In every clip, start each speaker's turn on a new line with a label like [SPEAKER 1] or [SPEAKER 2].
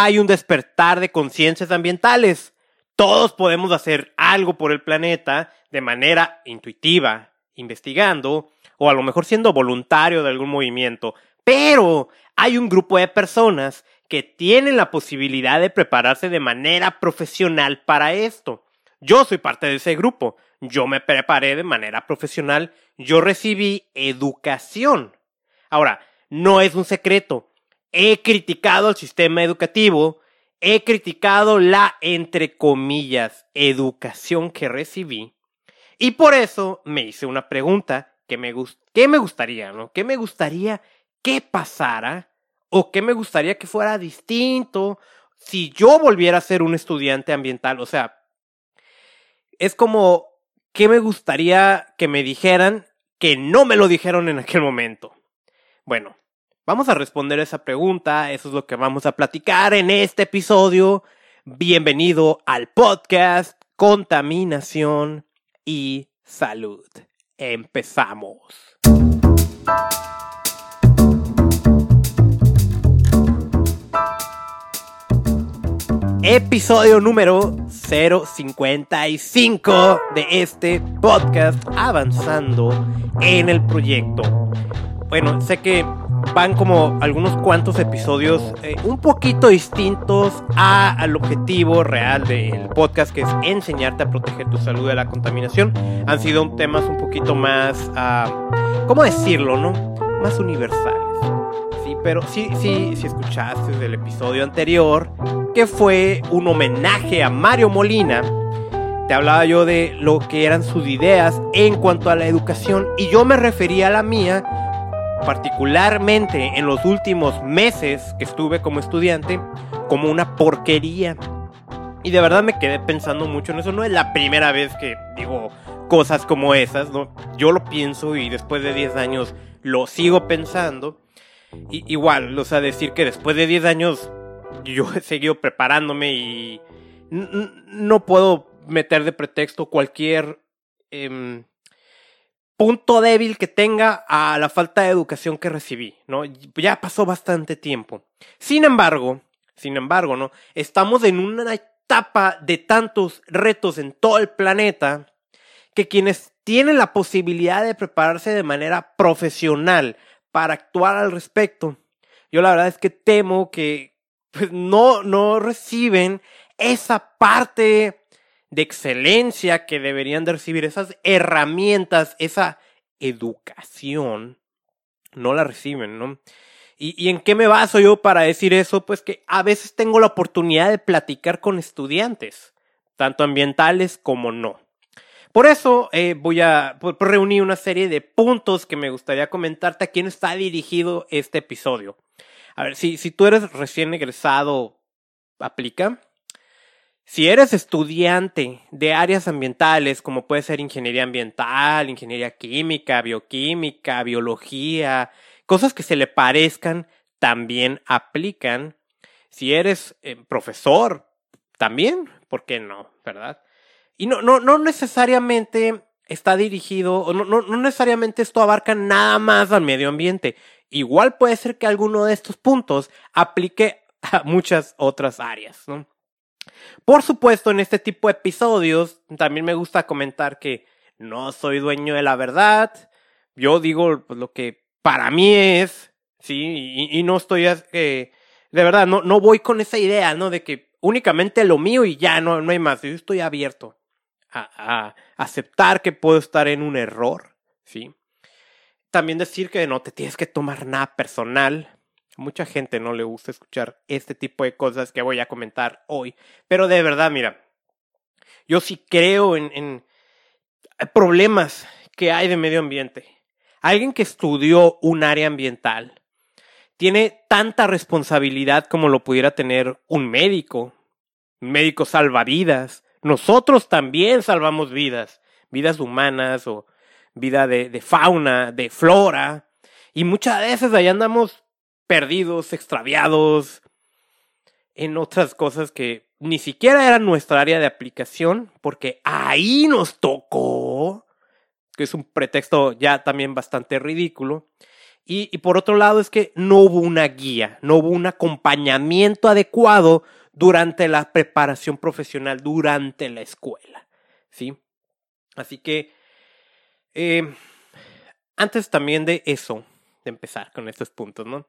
[SPEAKER 1] hay un despertar de conciencias ambientales. Todos podemos hacer algo por el planeta de manera intuitiva, investigando, o a lo mejor siendo voluntario de algún movimiento. Pero hay un grupo de personas que tienen la posibilidad de prepararse de manera profesional para esto. Yo soy parte de ese grupo. Yo me preparé de manera profesional. Yo recibí educación. Ahora, no es un secreto. He criticado el sistema educativo. He criticado la, entre comillas, educación que recibí. Y por eso me hice una pregunta que me, ¿qué me gustaría, no? ¿Qué me gustaría que pasara? ¿O qué me gustaría que fuera distinto si yo volviera a ser un estudiante ambiental? O sea, es como, ¿qué me gustaría que me dijeran que no me lo dijeron en aquel momento? Bueno, vamos a responder esa pregunta, eso es lo que vamos a platicar en este episodio. Bienvenido al podcast Contaminación y Salud. Empezamos. Episodio número 055 de este podcast avanzando en el proyecto. Bueno, sé que van como algunos cuantos episodios eh, un poquito distintos al objetivo real del podcast, que es enseñarte a proteger tu salud de la contaminación. Han sido temas un poquito más, uh, ¿cómo decirlo, no? Más universales. Sí, pero sí, sí, si escuchaste el episodio anterior, que fue un homenaje a Mario Molina, te hablaba yo de lo que eran sus ideas en cuanto a la educación y yo me refería a la mía particularmente en los últimos meses que estuve como estudiante, como una porquería. Y de verdad me quedé pensando mucho en eso. No es la primera vez que digo cosas como esas, ¿no? Yo lo pienso y después de 10 años lo sigo pensando. Igual, o sea, decir que después de 10 años yo he seguido preparándome y no puedo meter de pretexto cualquier em, punto débil que tenga a la falta de educación que recibí, ¿no? Ya pasó bastante tiempo. Sin embargo, sin embargo, ¿no? Estamos en una etapa de tantos retos en todo el planeta que quienes tienen la posibilidad de prepararse de manera profesional para actuar al respecto, yo la verdad es que temo que pues, no, no reciben esa parte de excelencia que deberían de recibir, esas herramientas, esa educación, no la reciben, ¿no? ¿Y, ¿Y, en qué me baso yo para decir eso? Pues que a veces tengo la oportunidad de platicar con estudiantes, tanto ambientales como no. Por eso eh, voy a reunir una serie de puntos que me gustaría comentarte a quién está dirigido este episodio. A ver, si, si tú eres recién egresado, aplica. Si eres estudiante de áreas ambientales, como puede ser ingeniería ambiental, ingeniería química, bioquímica, biología, cosas que se le parezcan, también aplican. Si eres eh, profesor, también, ¿por qué no? ¿Verdad? Y no, no, no necesariamente está dirigido, o no, no, no necesariamente esto abarca nada más al medio ambiente. Igual puede ser que alguno de estos puntos aplique a muchas otras áreas, ¿no? Por supuesto, en este tipo de episodios también me gusta comentar que no soy dueño de la verdad. Yo digo pues, lo que para mí es, sí, y, no estoy, de verdad, no, no voy con esa idea, ¿no? De que únicamente lo mío y ya no, no hay más. Yo estoy abierto a, a aceptar que puedo estar en un error, sí. También decir que no te tienes que tomar nada personal mucha gente no le gusta escuchar este tipo de cosas que voy a comentar hoy. Pero de verdad, mira, yo sí creo en, problemas que hay de medio ambiente. Alguien que estudió un área ambiental tiene tanta responsabilidad como lo pudiera tener un médico. Un médico salva vidas. Nosotros también salvamos vidas, vidas humanas o vida de, de fauna, de flora. Y muchas veces ahí andamos perdidos, extraviados, en otras cosas que ni siquiera eran nuestra área de aplicación, porque ahí nos tocó, que es un pretexto ya también bastante ridículo. Y, por otro lado es que no hubo una guía, no hubo un acompañamiento adecuado durante la preparación profesional, durante la escuela. ¿Sí? Así que, eh, antes también de eso, de empezar con estos puntos, ¿no?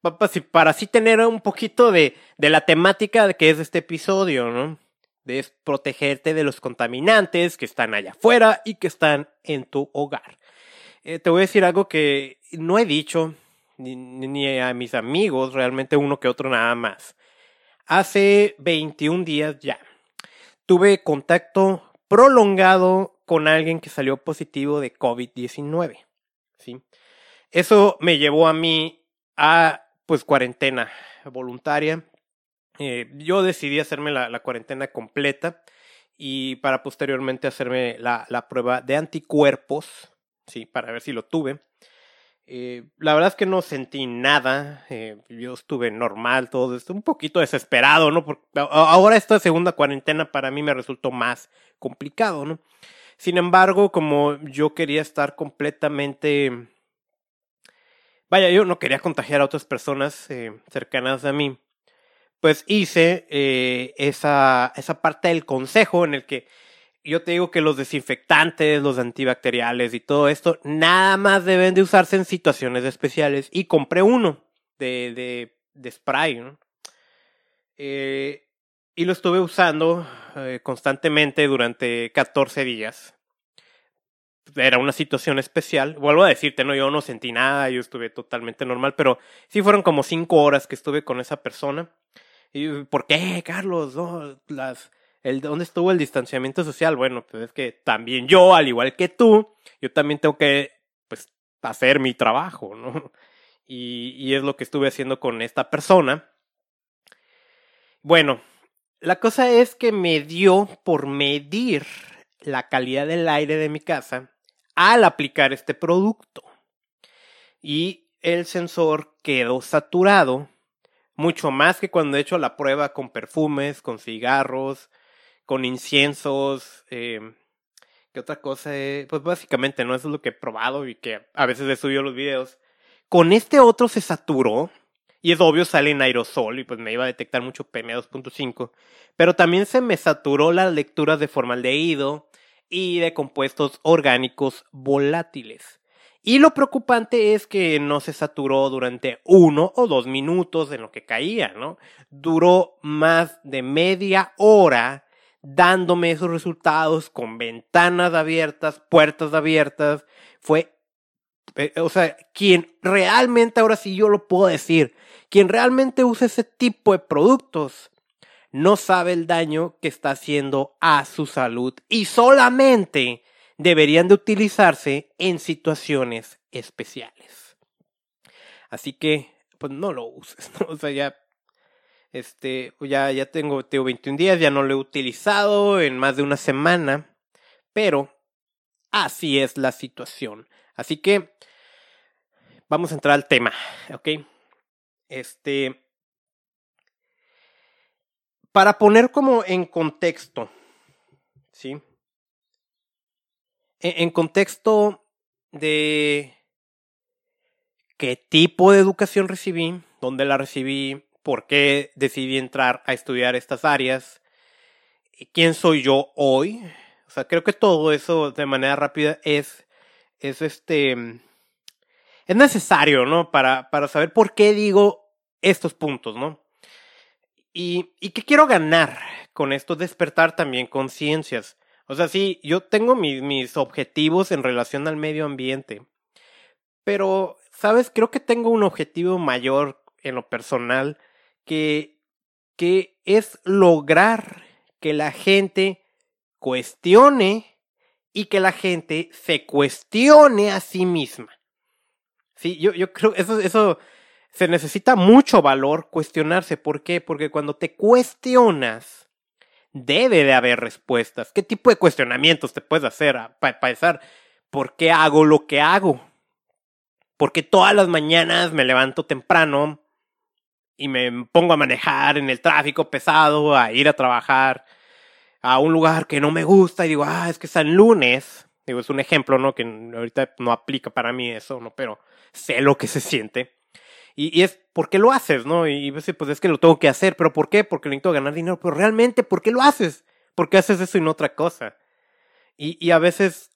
[SPEAKER 1] Para así tener un poquito de, de la temática que es este episodio, ¿no? De protegerte de los contaminantes que están allá afuera y que están en tu hogar. Eh, te voy a decir algo que no he dicho ni, ni, a mis amigos, realmente uno que otro nada más. Hace 21 días ya tuve contacto prolongado con alguien que salió positivo de COVID-19. ¿sí? Eso me llevó a mí a pues cuarentena voluntaria. Eh, yo decidí hacerme la, cuarentena completa y para posteriormente hacerme la, la, prueba de anticuerpos, sí, para ver si lo tuve. Eh, la verdad es que no sentí nada, eh, yo estuve normal, todo esto, un poquito desesperado, ¿no? Porque ahora esta segunda cuarentena para mí me resultó más complicado, ¿no? Sin embargo, como yo quería estar completamente Vaya, yo no quería contagiar a otras personas eh, cercanas a mí. Pues hice eh, esa, esa parte del consejo en el que yo te digo que los desinfectantes, los antibacteriales y todo esto, nada más deben de usarse en situaciones especiales. Y compré uno de, de, de spray. Eh, y lo estuve usando constantemente durante 14 días era una situación especial. Vuelvo a decirte, no, yo no sentí nada, yo estuve totalmente normal, pero sí fueron como cinco horas que estuve con esa persona. ¿Y por qué, Carlos? No, las, ¿Dónde estuvo el distanciamiento social? Bueno, pues es que también yo, al igual que tú, yo también tengo que, pues, hacer mi trabajo, ¿no? Y es lo que estuve haciendo con esta persona. Bueno, la cosa es que me dio por medir la calidad del aire de mi casa al aplicar este producto. Y el sensor quedó saturado, mucho más que cuando he hecho la prueba con perfumes, con cigarros, con inciensos. Eh, ¿Qué otra cosa? Pues básicamente, ¿no? Eso es lo que he probado y que a veces he subido los videos. Con este otro se saturó. Y es obvio, sale en aerosol y pues me iba a detectar mucho PM2.5. Pero también se me saturó las lecturas de formaldehído, y de compuestos orgánicos volátiles. Y lo preocupante es que no se saturó durante uno o dos minutos en lo que caía, ¿no? Duró más de media hora dándome esos resultados con ventanas abiertas, puertas abiertas. Fue, eh, o sea, quien realmente, ahora sí yo lo puedo decir, quien realmente usa ese tipo de productos no sabe el daño que está haciendo a su salud y solamente deberían de utilizarse en situaciones especiales. Así que, pues no lo uses. O sea, ya, este, ya, ya tengo, tengo 21 días, ya no lo he utilizado en más de una semana, pero así es la situación. Así que, vamos a entrar al tema, ¿ok? Este, para poner como en contexto, ¿sí? E-, en contexto de qué tipo de educación recibí, dónde la recibí, por qué decidí entrar a estudiar estas áreas, quién soy yo hoy. O sea, creo que todo eso de manera rápida es, es este, es necesario, ¿no? Para, para saber por qué digo estos puntos, ¿no? ¿Y, y qué quiero ganar con esto? Despertar también conciencias. O sea, sí, yo tengo mis, mis objetivos en relación al medio ambiente. Pero, ¿sabes? Creo que tengo un objetivo mayor en lo personal que, que es lograr que la gente cuestione y que la gente se cuestione a sí misma. Sí, yo, yo creo eso, eso se necesita mucho valor cuestionarse. ¿Por qué? Porque cuando te cuestionas, debe de haber respuestas. ¿Qué tipo de cuestionamientos te puedes hacer para pensar por qué hago lo que hago? Porque todas las mañanas me levanto temprano y me pongo a manejar en el tráfico pesado, a ir a trabajar a un lugar que no me gusta y digo, ah, es que San Lunes, digo, es un ejemplo, ¿no? Que ahorita no aplica para mí eso, ¿no? Pero sé lo que se siente. Y, es, ¿por qué lo haces? ¿no? Y pues, pues es que lo tengo que hacer, pero ¿por qué? Porque necesito ganar dinero, pero realmente, ¿por qué lo haces? ¿Por qué haces eso y no otra cosa? Y, y a veces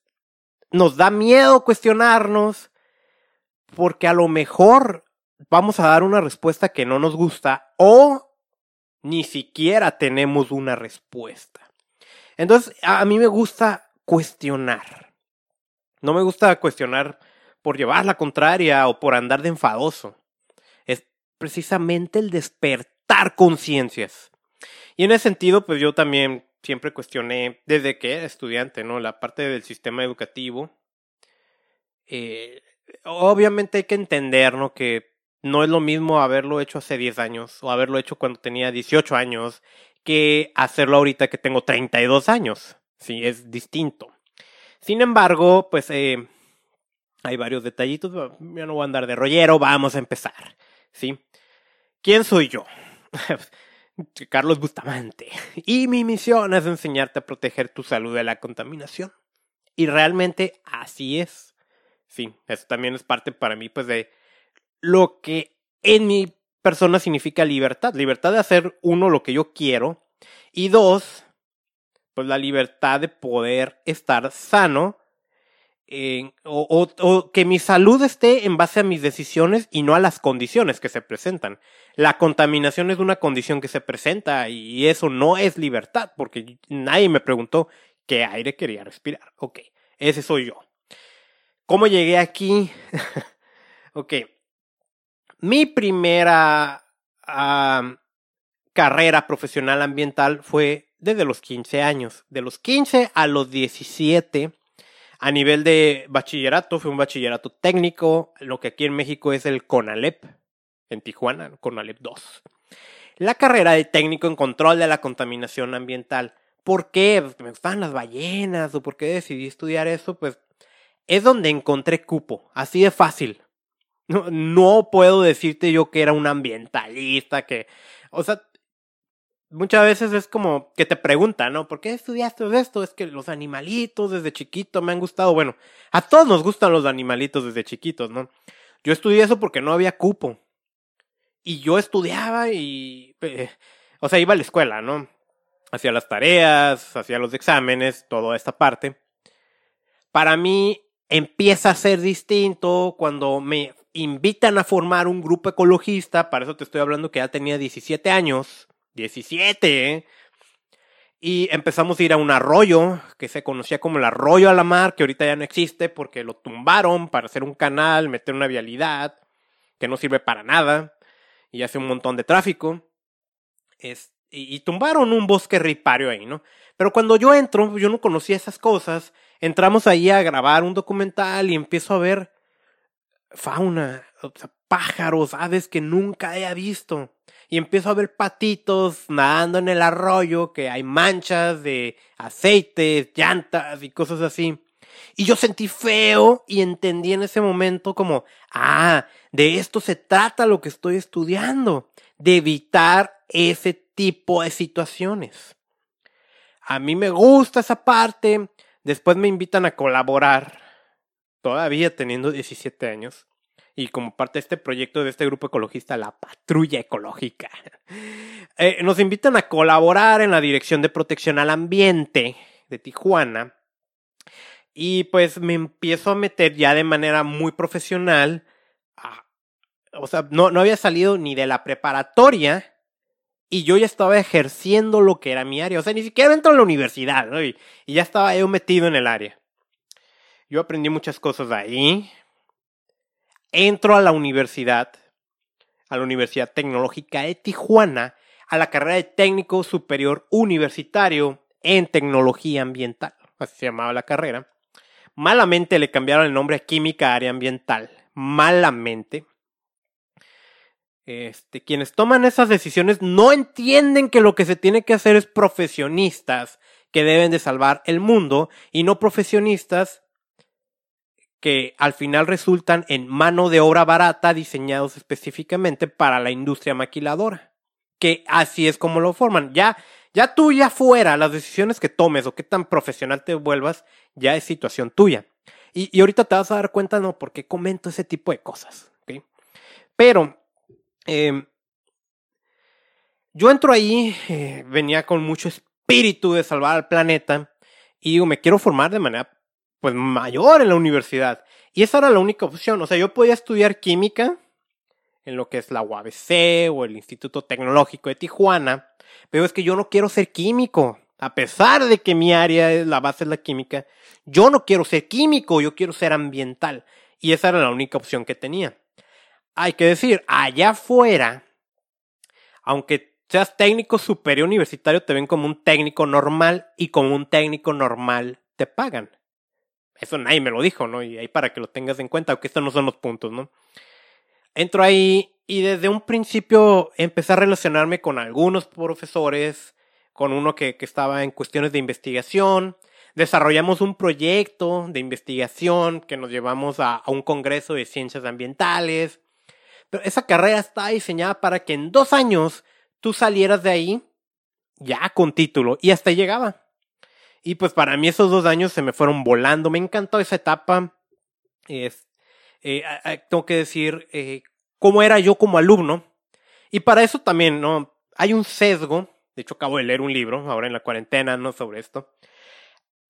[SPEAKER 1] nos da miedo cuestionarnos porque a lo mejor vamos a dar una respuesta que no nos gusta o ni siquiera tenemos una respuesta. Entonces, a mí me gusta cuestionar. No me gusta cuestionar por llevar la contraria o por andar de enfadoso. Precisamente el despertar conciencias. Y en ese sentido, pues yo también siempre cuestioné desde que era estudiante, ¿no? La parte del sistema educativo. Eh, obviamente hay que entender, ¿no? Que no es lo mismo haberlo hecho hace 10 años o haberlo hecho cuando tenía 18 años que hacerlo ahorita que tengo 32 años. Sí, es distinto. Sin embargo, pues eh, hay varios detallitos. Ya no voy a andar de rollero, vamos a empezar. ¿Sí? ¿Quién soy yo? Carlos Bustamante. Y mi misión es enseñarte a proteger tu salud de la contaminación. Y realmente así es. Sí, eso también es parte para mí, pues, de lo que en mi persona significa libertad. Libertad de hacer, uno, lo que yo quiero. Y dos, pues la libertad de poder estar sano. O, que mi salud esté en base a mis decisiones y no a las condiciones que se presentan. La contaminación es una condición que se presenta y eso no es libertad, porque nadie me preguntó qué aire quería respirar. Ok, ese soy yo. ¿Cómo llegué aquí? ok, mi primera carrera profesional ambiental fue desde los 15 años. De los 15 a los 17, a nivel de bachillerato, fue un bachillerato técnico, lo que aquí en México es el CONALEP, en Tijuana, CONALEP 2. La carrera de técnico en control de la contaminación ambiental. ¿Por qué? Pues me gustan las ballenas, o por qué decidí estudiar eso, pues es donde encontré cupo, así de fácil. No, puedo decirte yo que era un ambientalista, que, o sea, muchas veces es como que te preguntan, ¿no? ¿Por qué estudiaste esto? Es que los animalitos desde chiquito me han gustado. Bueno, a todos nos gustan los animalitos desde chiquitos, ¿no? Yo estudié eso porque no había cupo. Y yo estudiaba y, o sea, iba a la escuela, ¿no? Hacía las tareas, hacía los exámenes, toda esta parte. Para mí empieza a ser distinto cuando me invitan a formar un grupo ecologista, para eso te estoy hablando que ya tenía 17 años, 17, ¿eh? y empezamos a ir a un arroyo que se conocía como el arroyo a la mar, que ahorita ya no existe porque lo tumbaron para hacer un canal, meter una vialidad que no sirve para nada y hace un montón de tráfico. Es, y, tumbaron un bosque ripario ahí, ¿no? Pero cuando yo entro, yo no conocía esas cosas, entramos ahí a grabar un documental y empiezo a ver fauna, pájaros, aves que nunca haya visto. Y empiezo a ver patitos nadando en el arroyo, que hay manchas de aceite, llantas y cosas así. Y yo sentí feo y entendí en ese momento como, ah, de esto se trata lo que estoy estudiando, de evitar ese tipo de situaciones. A mí me gusta esa parte, después me invitan a colaborar todavía teniendo 17 años, y como parte de este proyecto de este grupo ecologista, la Patrulla Ecológica, eh, nos invitan a colaborar en la Dirección de Protección al Ambiente de Tijuana. Y pues me empiezo a meter ya de manera muy profesional. o sea, no, no había salido ni de la preparatoria y yo ya estaba ejerciendo lo que era mi área. O sea, ni siquiera entro a la universidad, ¿no? y, y ya estaba yo metido en el área. Yo aprendí muchas cosas ahí. Entro a la universidad, a la Universidad Tecnológica de Tijuana, a la carrera de técnico superior universitario en tecnología ambiental. Así se llamaba la carrera. Malamente le cambiaron el nombre a química área ambiental. Malamente. Este, quienes toman esas decisiones no entienden que lo que se tiene que hacer es profesionistas que deben de salvar el mundo y no profesionistas que al final resultan en mano de obra barata diseñados específicamente para la industria maquiladora. Que así es como lo forman. Ya, ya tú ya fuera, las decisiones que tomes o qué tan profesional te vuelvas, ya es situación tuya. Y, ahorita te vas a dar cuenta, ¿no? Por qué comento ese tipo de cosas. ¿ok? Pero, em, yo entro ahí, eh, venía con mucho espíritu de salvar al planeta y digo, me quiero formar de manera pues mayor en la universidad. Y esa era la única opción. O sea, yo podía estudiar química en lo que es la UABC o el Instituto Tecnológico de Tijuana, pero es que yo no quiero ser químico. A pesar de que mi área es la base de la química, yo no quiero ser químico, yo quiero ser ambiental. Y esa era la única opción que tenía. Hay que decir, allá afuera, aunque seas técnico superior universitario, te ven como un técnico normal y como un técnico normal te pagan. Eso nadie me lo dijo, ¿no? Y ahí para que lo tengas en cuenta, aunque estos no son los puntos, ¿no? Entro ahí y desde un principio empecé a relacionarme con algunos profesores, con uno que, estaba en cuestiones de investigación. Desarrollamos un proyecto de investigación que nos llevamos a, un congreso de ciencias ambientales. Pero esa carrera está diseñada para que en dos años tú salieras de ahí ya con título y hasta llegaba. Y pues para mí esos dos años se me fueron volando. Me encantó esa etapa. Es, eh, tengo que decir eh, cómo era yo como alumno. Y para eso también, ¿no? Hay un sesgo. De hecho, acabo de leer un libro ahora en la cuarentena, ¿no? Sobre esto.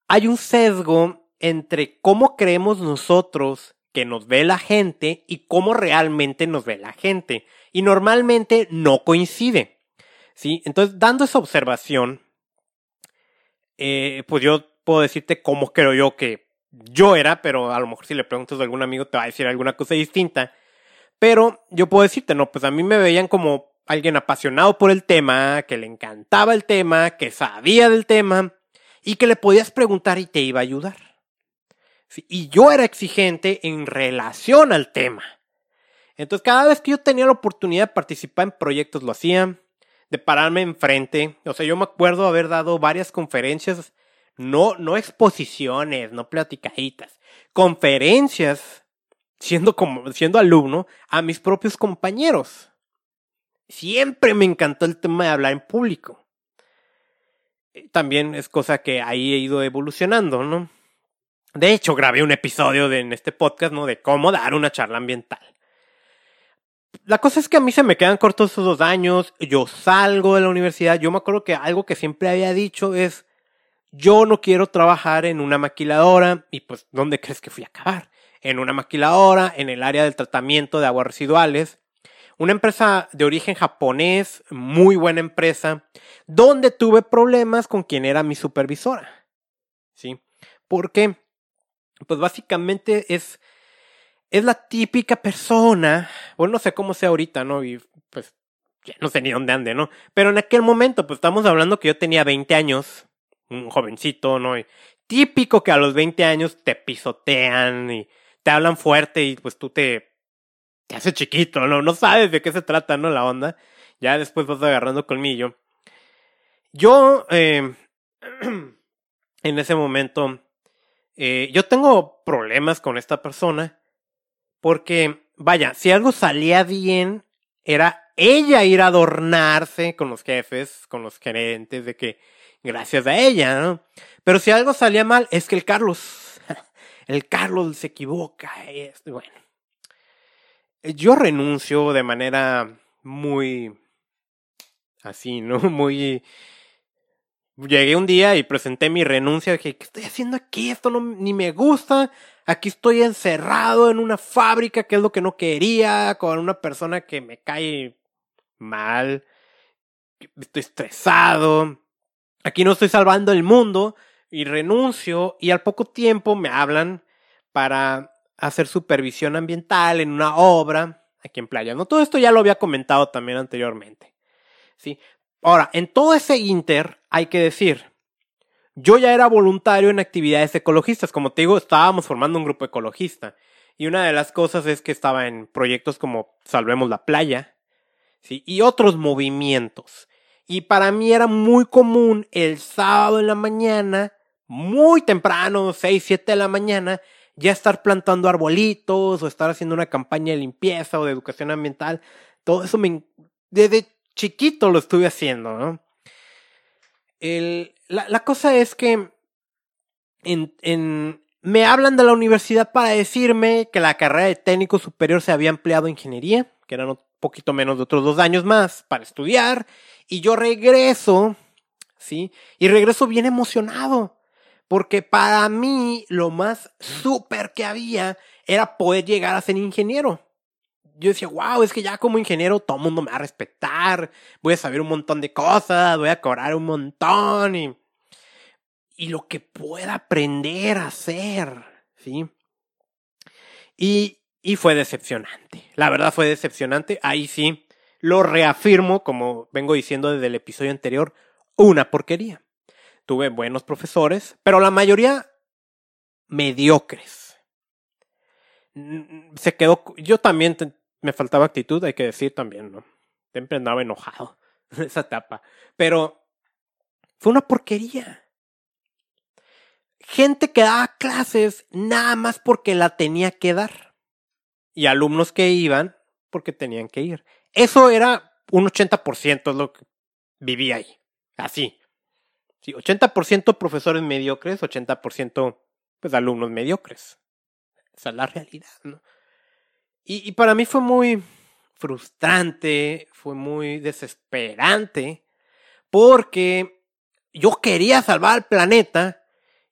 [SPEAKER 1] Hay un sesgo entre cómo creemos nosotros que nos ve la gente y cómo realmente nos ve la gente. Y normalmente no coincide. ¿Sí? Entonces, dando esa observación, eh, pues yo puedo decirte cómo creo yo que yo era, pero a lo mejor si le preguntas a algún amigo te va a decir alguna cosa distinta. Pero yo puedo decirte, no, pues a mí me veían como alguien apasionado por el tema, que le encantaba el tema, que sabía del tema y que le podías preguntar y te iba a ayudar. y yo era exigente en relación al tema. Entonces cada vez que yo tenía la oportunidad de participar en proyectos lo hacía de pararme enfrente. O sea, yo me acuerdo haber dado varias conferencias, no, no exposiciones, no platicaditas, conferencias, siendo, como, siendo alumno, a mis propios compañeros. Siempre me encantó el tema de hablar en público. También es cosa que ahí he ido evolucionando, ¿no? De hecho, grabé un episodio de, en este podcast, ¿no? De cómo dar una charla ambiental la cosa es que a mí se me quedan cortos esos dos años, yo salgo de la universidad, yo me acuerdo que algo que siempre había dicho es, yo no quiero trabajar en una maquiladora, y pues, ¿dónde crees que fui a acabar? En una maquiladora, en el área del tratamiento de aguas residuales, una empresa de origen japonés, muy buena empresa, donde tuve problemas con quien era mi supervisora. ¿Sí? Porque, pues básicamente es es la típica persona, bueno, no sé cómo sea ahorita, ¿no? Y pues ya no sé ni dónde ande, ¿no? Pero en aquel momento, pues estamos hablando que yo tenía 20 años, un jovencito, ¿no? Y típico que a los 20 años te pisotean y te hablan fuerte y pues tú te, te haces chiquito, ¿no? No sabes de qué se trata, ¿no? La onda. Ya después vas agarrando colmillo. Yo, eh, en ese momento, eh, yo tengo problemas con esta persona porque, vaya, si algo salía bien, era ella ir a adornarse con los jefes, con los gerentes, de que gracias a ella, ¿no? Pero si algo salía mal, es que el Carlos, el Carlos se equivoca. Es, bueno, yo renuncio de manera muy así, ¿no? Muy llegué un día y presenté mi renuncia. Dije, ¿qué estoy haciendo aquí? Esto no, ni me gusta. Aquí estoy encerrado en una fábrica, que es lo que no quería, con una persona que me cae mal. Estoy estresado. Aquí no estoy salvando el mundo. Y renuncio. Y al poco tiempo me hablan para hacer supervisión ambiental en una obra aquí en Playa. No, todo esto ya lo había comentado también anteriormente. Sí, Ahora, en todo ese inter, hay que decir, yo ya era voluntario en actividades ecologistas. Como te digo, estábamos formando un grupo ecologista. Y una de las cosas es que estaba en proyectos como Salvemos la Playa, ¿sí? Y otros movimientos. Y para mí era muy común el sábado en la mañana, muy temprano, 6, 7 de la mañana, ya estar plantando arbolitos o estar haciendo una campaña de limpieza o de educación ambiental. Todo eso me... Desde chiquito lo estuve haciendo, ¿no? El, la, la, cosa es que en, en, me hablan de la universidad para decirme que la carrera de técnico superior se había empleado en ingeniería, que eran un poquito menos de otros dos años más para estudiar, y yo regreso, ¿sí? Y regreso bien emocionado, porque para mí lo más súper que había era poder llegar a ser ingeniero. Yo decía, wow, es que ya como ingeniero todo el mundo me va a respetar, voy a saber un montón de cosas, voy a cobrar un montón y, y lo que pueda aprender a hacer, ¿sí? Y, y fue decepcionante, la verdad fue decepcionante, ahí sí, lo reafirmo, como vengo diciendo desde el episodio anterior, una porquería. Tuve buenos profesores, pero la mayoría mediocres. Se quedó, yo también me faltaba actitud, hay que decir también, ¿no? Siempre andaba enojado en esa etapa. Pero fue una porquería. Gente que daba clases nada más porque la tenía que dar. Y alumnos que iban porque tenían que ir. Eso era un 80% es lo que vivía ahí. Así. Sí, 80% profesores mediocres, 80% pues alumnos mediocres. Esa es la realidad, ¿no? Y, para mí fue muy frustrante, fue muy desesperante, porque yo quería salvar al planeta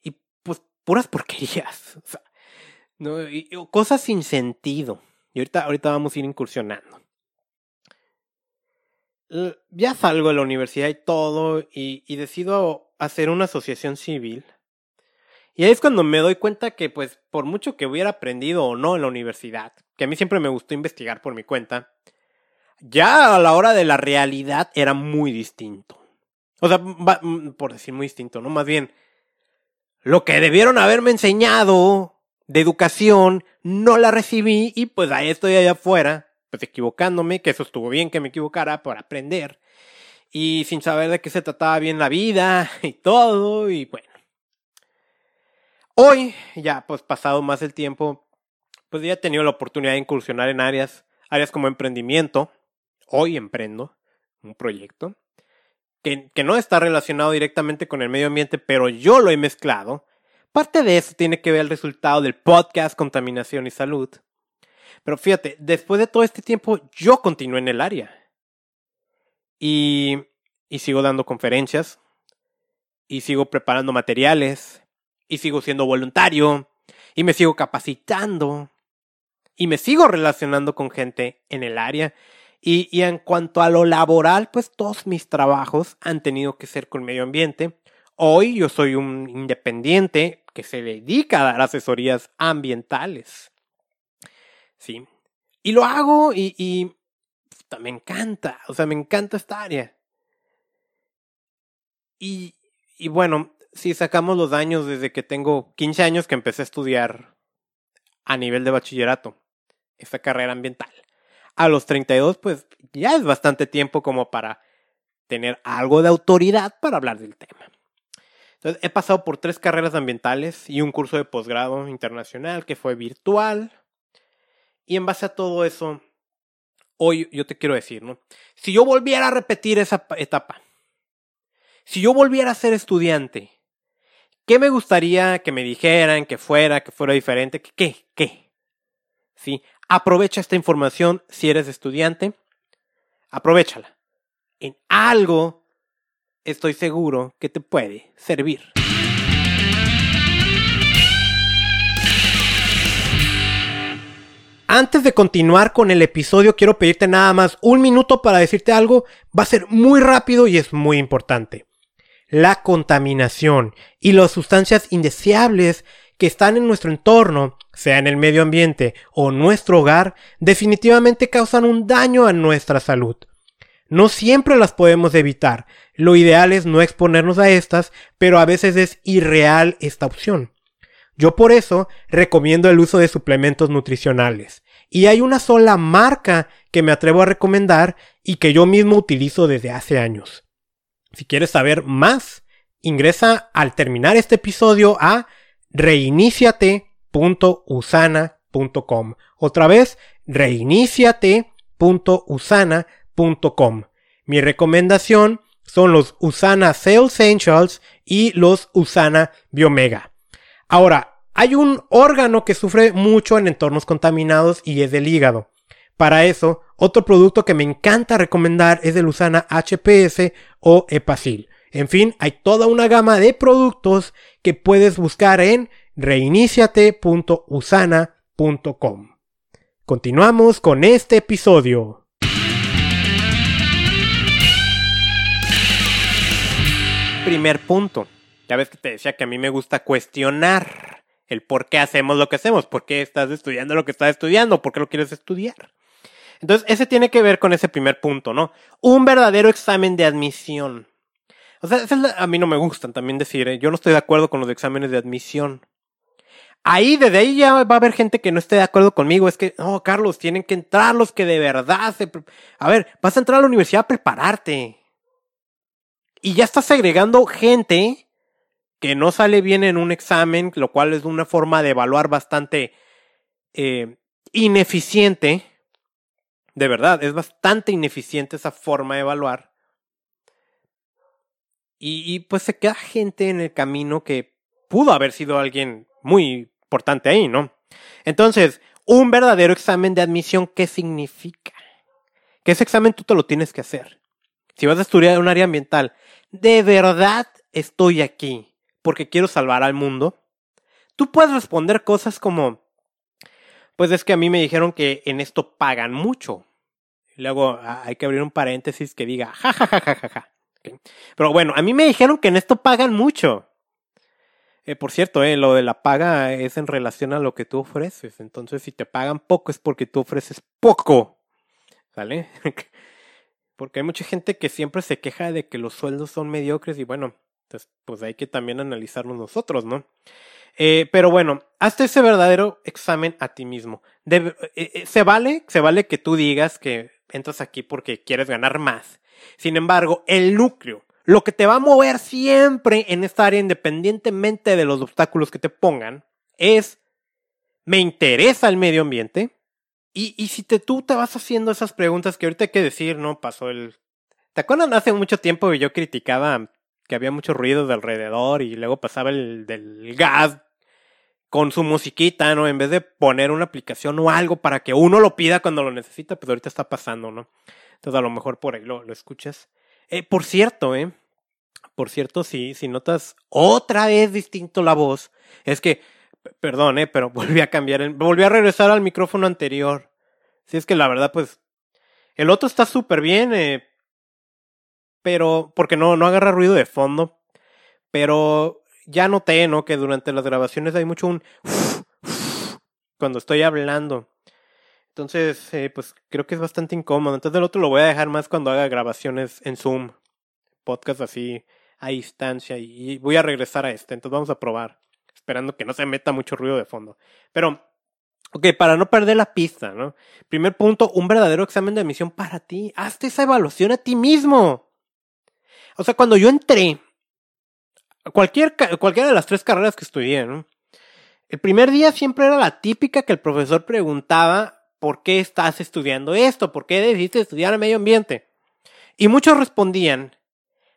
[SPEAKER 1] y pues puras porquerías. No, cosas sin sentido. Y ahorita, ahorita vamos a ir incursionando. Ya salgo de la universidad y todo, y decido hacer una asociación civil y ahí es cuando me doy cuenta que, pues, por mucho que hubiera aprendido o no en la universidad, que a mí siempre me gustó investigar por mi cuenta, ya a la hora de la realidad era muy distinto. O sea, mm, por decir muy distinto, ¿no? Más bien, lo que debieron haberme enseñado de educación, no la recibí y pues ahí estoy allá afuera, pues equivocándome, que eso estuvo bien que me equivocara por aprender, y sin saber de qué se trataba bien la vida y todo, y bueno. Hoy, ya pues pasado más el tiempo, pues ya he tenido la oportunidad de incursionar en áreas, áreas como emprendimiento. Hoy emprendo un proyecto que, que no está relacionado directamente con el medio ambiente, pero yo lo he mezclado. Parte de eso tiene que ver el resultado del podcast Contaminación y Salud. Pero fíjate, después de todo este tiempo, yo continué en el área. Y, y sigo dando conferencias. Y sigo preparando materiales y sigo siendo voluntario y me sigo capacitando y me sigo relacionando con gente en el área. Y, y, en cuanto a lo laboral, pues todos mis trabajos han tenido que ser con medio ambiente. Hoy yo soy un independiente que se dedica a dar asesorías ambientales. Sí. Y lo hago y, y me encanta, o sea, me encanta esta área. Y, y bueno, si sacamos los años desde que tengo 15 años que empecé a estudiar a nivel de bachillerato, esta carrera ambiental. A los 32, pues ya es bastante tiempo como para tener algo de autoridad para hablar del tema. Entonces, he pasado por tres carreras ambientales y un curso de posgrado internacional que fue virtual. Y en base a todo eso, hoy yo te quiero decir, ¿no? Si yo volviera a repetir esa etapa, si yo volviera a ser estudiante ¿Qué me gustaría que me dijeran, que fuera, que fuera diferente? ¿Qué? ¿Qué? ¿Sí? Aprovecha esta información si eres estudiante. Aprovechala. En algo estoy seguro que te puede servir. Antes de continuar con el episodio, quiero pedirte nada más un minuto para decirte algo. Va a ser muy rápido y es muy importante la contaminación y las sustancias indeseables que están en nuestro entorno, sea en el medio ambiente o nuestro hogar, definitivamente causan un daño a nuestra salud. No siempre las podemos evitar. Lo ideal es no exponernos a estas, pero a veces es irreal esta opción. Yo por eso recomiendo el uso de suplementos nutricionales. Y hay una sola marca que me atrevo a recomendar y que yo mismo utilizo desde hace años. Si quieres saber más, ingresa al terminar este episodio a reiniciate.usana.com. Otra vez, reiniciate.usana.com. Mi recomendación son los Usana Sales Essentials y los Usana Biomega. Ahora, hay un órgano que sufre mucho en entornos contaminados y es el hígado. Para eso, otro producto que me encanta recomendar es el Usana HPS o Epacil. En fin, hay toda una gama de productos que puedes buscar en reiniciate.usana.com. Continuamos con este episodio. Primer punto. Ya ves que te decía que a mí me gusta cuestionar el por qué hacemos lo que hacemos, por qué estás estudiando lo que estás estudiando, por qué lo quieres estudiar. Entonces, ese tiene que ver con ese primer punto, ¿no? Un verdadero examen de admisión. O sea, a mí no me gustan también decir, ¿eh? yo no estoy de acuerdo con los exámenes de admisión. Ahí, desde ahí ya va a haber gente que no esté de acuerdo conmigo. Es que, no, Carlos, tienen que entrar los que de verdad se... A ver, vas a entrar a la universidad a prepararte. Y ya estás agregando gente que no sale bien en un examen, lo cual es una forma de evaluar bastante eh, ineficiente. De verdad, es bastante ineficiente esa forma de evaluar. Y, pues se queda gente en el camino que pudo haber sido alguien muy importante ahí, ¿no? Entonces, un verdadero examen de admisión, ¿qué significa? Que ese examen tú te lo tienes que hacer. Si vas a estudiar un área ambiental, ¿de verdad estoy aquí porque quiero salvar al mundo? Tú puedes responder cosas como, pues es que a mí me dijeron que en esto pagan mucho. Luego ah, hay que abrir un paréntesis que diga, ja, ja, ja, ja, ja, ja. Pero bueno, a mí me dijeron que en esto pagan mucho. Eh, por cierto, eh, lo de la paga es en relación a lo que tú ofreces. Entonces, si te pagan poco es porque tú ofreces poco. ¿Vale? porque hay mucha gente que siempre se queja de que los sueldos son mediocres y bueno, pues, pues hay que también analizarnos nosotros, ¿no? Eh, pero bueno, hazte ese verdadero examen a ti mismo. se vale, se vale que tú digas que entras aquí porque quieres ganar más. Sin embargo, el núcleo, lo que te va a mover siempre en esta área, independientemente de los obstáculos que te pongan, es, me interesa el medio ambiente. Y, y si te, tú te vas haciendo esas preguntas que ahorita hay que decir, ¿no? Pasó el... ¿Te acuerdas hace mucho tiempo yo criticaba que había mucho ruido de alrededor y luego pasaba el del gas con su musiquita, ¿no? En vez de poner una aplicación o algo para que uno lo pida cuando lo necesita, pues ahorita está pasando, ¿no? Entonces a lo mejor por ahí lo, lo escuchas. Eh, por cierto, ¿eh? Por cierto, sí, si notas otra vez distinto la voz, es que, perdón, ¿eh? Pero volví a cambiar, volví a regresar al micrófono anterior. Si es que la verdad, pues, el otro está súper bien, eh, pero, porque no, no agarra ruido de fondo, pero ya noté, ¿no? Que durante las grabaciones hay mucho un cuando estoy hablando. Entonces, eh, pues creo que es bastante incómodo. Entonces el otro lo voy a dejar más cuando haga grabaciones en Zoom. Podcast así a distancia. Y voy a regresar a este. Entonces vamos a probar. Esperando que no se meta mucho ruido de fondo. Pero, ok, para no perder la pista, ¿no? Primer punto, un verdadero examen de admisión para ti. Hazte esa evaluación a ti mismo. O sea, cuando yo entré, cualquier, cualquiera de las tres carreras que estudié. El primer día siempre era la típica que el profesor preguntaba ¿por qué estás estudiando esto? ¿Por qué decidiste estudiar medio ambiente? Y muchos respondían,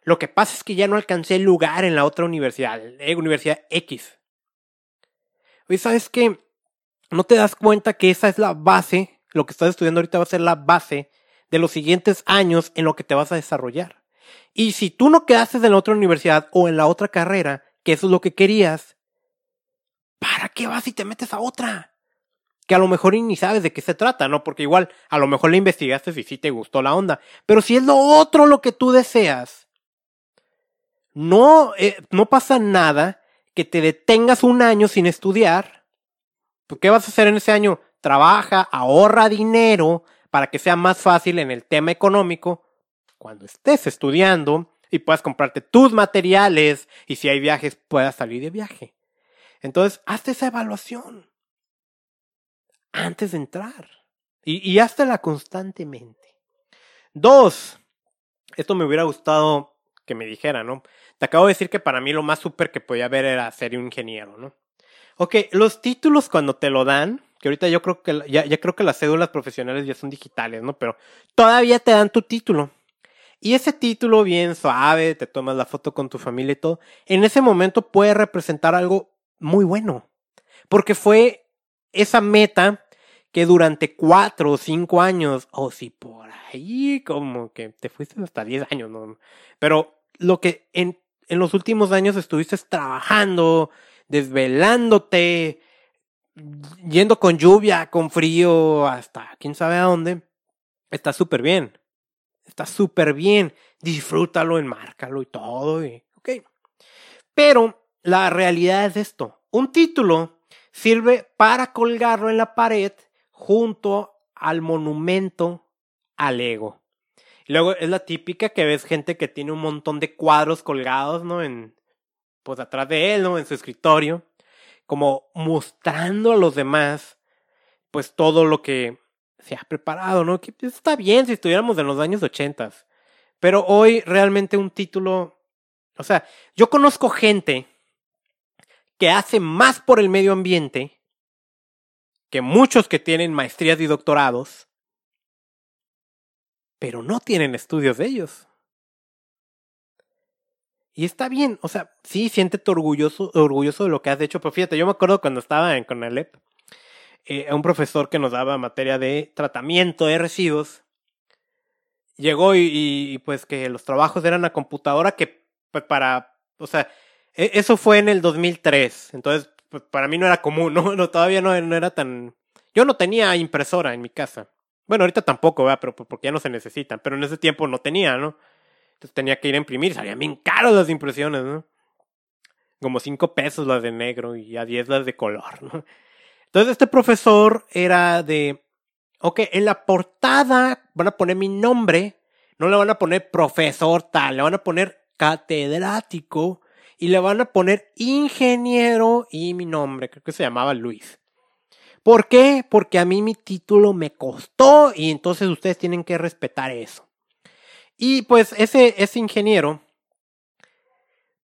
[SPEAKER 1] lo que pasa es que ya no alcancé lugar en la otra universidad, eh, Universidad X. Oye, ¿sabes qué? ¿No te das cuenta que esa es la base, lo que estás estudiando ahorita va a ser la base de los siguientes años en lo que te vas a desarrollar? Y si tú no quedaste en la otra universidad o en la otra carrera, que eso es lo que querías, ¿para qué vas y te metes a otra? que a lo mejor ni sabes de qué se trata, ¿no? Porque igual a lo mejor le investigaste y sí te gustó la onda. Pero si es lo otro lo que tú deseas, no, eh, no pasa nada que te detengas un año sin estudiar. ¿Pues ¿Qué vas a hacer en ese año? Trabaja, ahorra dinero para que sea más fácil en el tema económico cuando estés estudiando y puedas comprarte tus materiales y si hay viajes puedas salir de viaje. Entonces, hazte esa evaluación antes de entrar. Y, y la constantemente. Dos, esto me hubiera gustado que me dijera, ¿no? Te acabo de decir que para mí lo más súper que podía ver era ser un ingeniero, ¿no? Ok, los títulos cuando te lo dan, que ahorita yo creo que ya, ya creo que las cédulas profesionales ya son digitales, ¿no? Pero todavía te dan tu título. Y ese título bien suave, te tomas la foto con tu familia y todo, en ese momento puede representar algo muy bueno. Porque fue esa meta que durante cuatro o cinco años, o si por ahí como que te fuiste hasta diez años, ¿no? Pero lo que en, en los últimos años estuviste trabajando, desvelándote, yendo con lluvia, con frío, hasta quién sabe a dónde, está súper bien. Está súper bien. Disfrútalo, enmárcalo y todo. Y, ok. Pero la realidad es esto. Un título sirve para colgarlo en la pared junto al monumento al ego. Luego es la típica que ves gente que tiene un montón de cuadros colgados, ¿no? En, pues atrás de él, ¿no? En su escritorio. Como mostrando a los demás, pues todo lo que se ha preparado, ¿no? Que está bien si estuviéramos en los años ochentas. Pero hoy realmente un título, o sea, yo conozco gente que hace más por el medio ambiente que muchos que tienen maestrías y doctorados, pero no tienen estudios de ellos. Y está bien, o sea, sí, siéntete orgulloso, orgulloso de lo que has hecho, pero fíjate, yo me acuerdo cuando estaba en Conalep, eh, un profesor que nos daba materia de tratamiento de residuos, llegó y, pues que los trabajos eran a computadora que pues para, o sea, e, eso fue en el 2003, entonces pues para mí no era común, ¿no? todavía no, no, era tan... Yo no tenía impresora en mi casa. Bueno, ahorita tampoco, ¿verdad? Pero pues, porque ya no se necesitan, pero en ese tiempo no tenía, ¿no? Entonces tenía que ir a imprimir, salían bien caros las impresiones, ¿no? Como cinco pesos las de negro y a diez las de color, ¿no? Entonces este profesor era de, ok, en la portada van a poner mi nombre, no le van a poner profesor tal, le van a poner catedrático y le van a poner ingeniero y mi nombre, creo que se llamaba Luis. ¿Por qué? Porque a mí mi título me costó y entonces ustedes tienen que respetar eso. Y pues ese, ese ingeniero,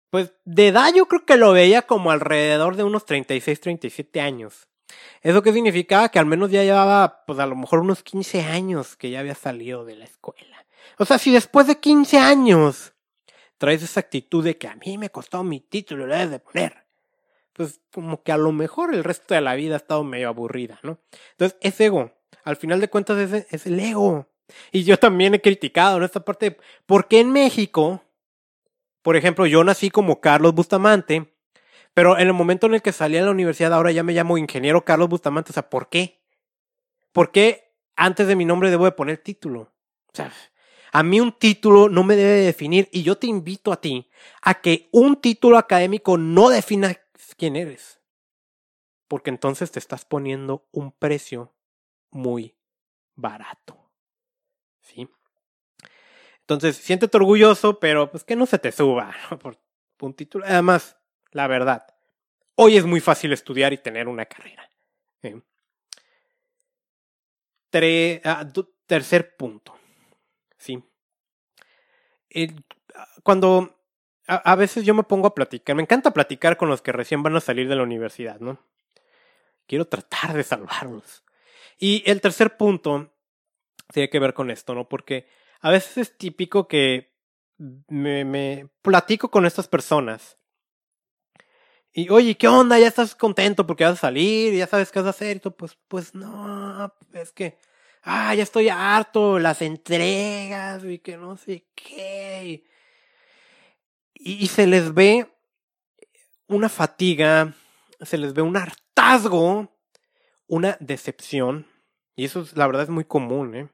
[SPEAKER 1] pues de edad yo creo que lo veía como alrededor de unos 36, 37 años. ¿Eso qué significaba? Que al menos ya llevaba, pues a lo mejor unos 15 años que ya había salido de la escuela. O sea, si después de 15 años traes esa actitud de que a mí me costó mi título, lo debes de poner. Pues como que a lo mejor el resto de la vida ha estado medio aburrida, ¿no? Entonces, es ego. Al final de cuentas es, es el ego. Y yo también he criticado en esta parte, ¿por qué en México, por ejemplo, yo nací como Carlos Bustamante, pero en el momento en el que salí a la universidad, ahora ya me llamo ingeniero Carlos Bustamante. O sea, ¿por qué? ¿Por qué antes de mi nombre debo de poner título? O sea, a mí un título no me debe definir y yo te invito a ti a que un título académico no defina quién eres. Porque entonces te estás poniendo un precio muy barato. ¿Sí? Entonces, siéntete orgulloso, pero pues que no se te suba por un título. Además, la verdad. Hoy es muy fácil estudiar y tener una carrera. Ah, tercer punto. Sí. cuando a, veces yo me pongo a platicar, me encanta platicar con los que recién van a salir de la universidad, ¿no? Quiero tratar de salvarlos. Y el tercer punto tiene que ver con esto, ¿no? Porque a veces es típico que me platico con estas personas y oye, ¿qué onda? ¿Ya estás contento porque vas a salir? ¿Ya sabes qué vas a hacer? Y tú, pues, pues no, es que, ah, ya estoy harto, las entregas y que no sé qué. Y, se les ve una fatiga, se les ve un hartazgo, una decepción. Y eso, la verdad, es muy común, ¿eh?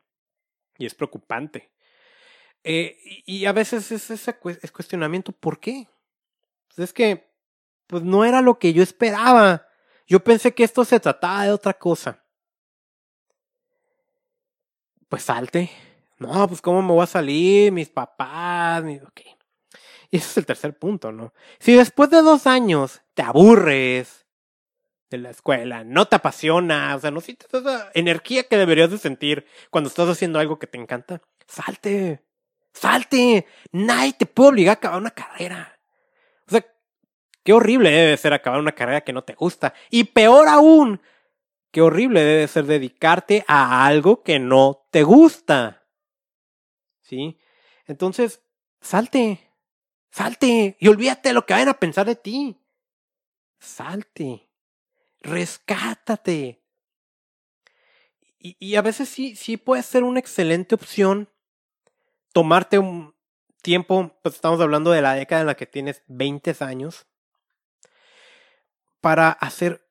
[SPEAKER 1] Y es preocupante. Eh, y, a veces es ese es cuestionamiento, ¿por qué? Pues es que pues no era lo que yo esperaba. Yo pensé que esto se trataba de otra cosa. Pues salte. No, pues cómo me voy a salir, mis papás, mis... Y ese es el tercer punto, ¿no? Si después de dos años te aburres de la escuela, no te apasiona, o sea, no sientes esa energía que deberías de sentir cuando estás haciendo algo que te encanta, salte, salte. Nadie te puede obligar a acabar una carrera. Qué horrible debe ser acabar una carrera que no te gusta. Y peor aún, qué horrible debe ser dedicarte a algo que no te gusta. ¿Sí? Entonces, salte. Salte. Y olvídate de lo que vayan a pensar de ti. Salte. Rescátate. Y, y a veces sí, sí puede ser una excelente opción tomarte un tiempo, pues estamos hablando de la década en la que tienes 20 años, para hacer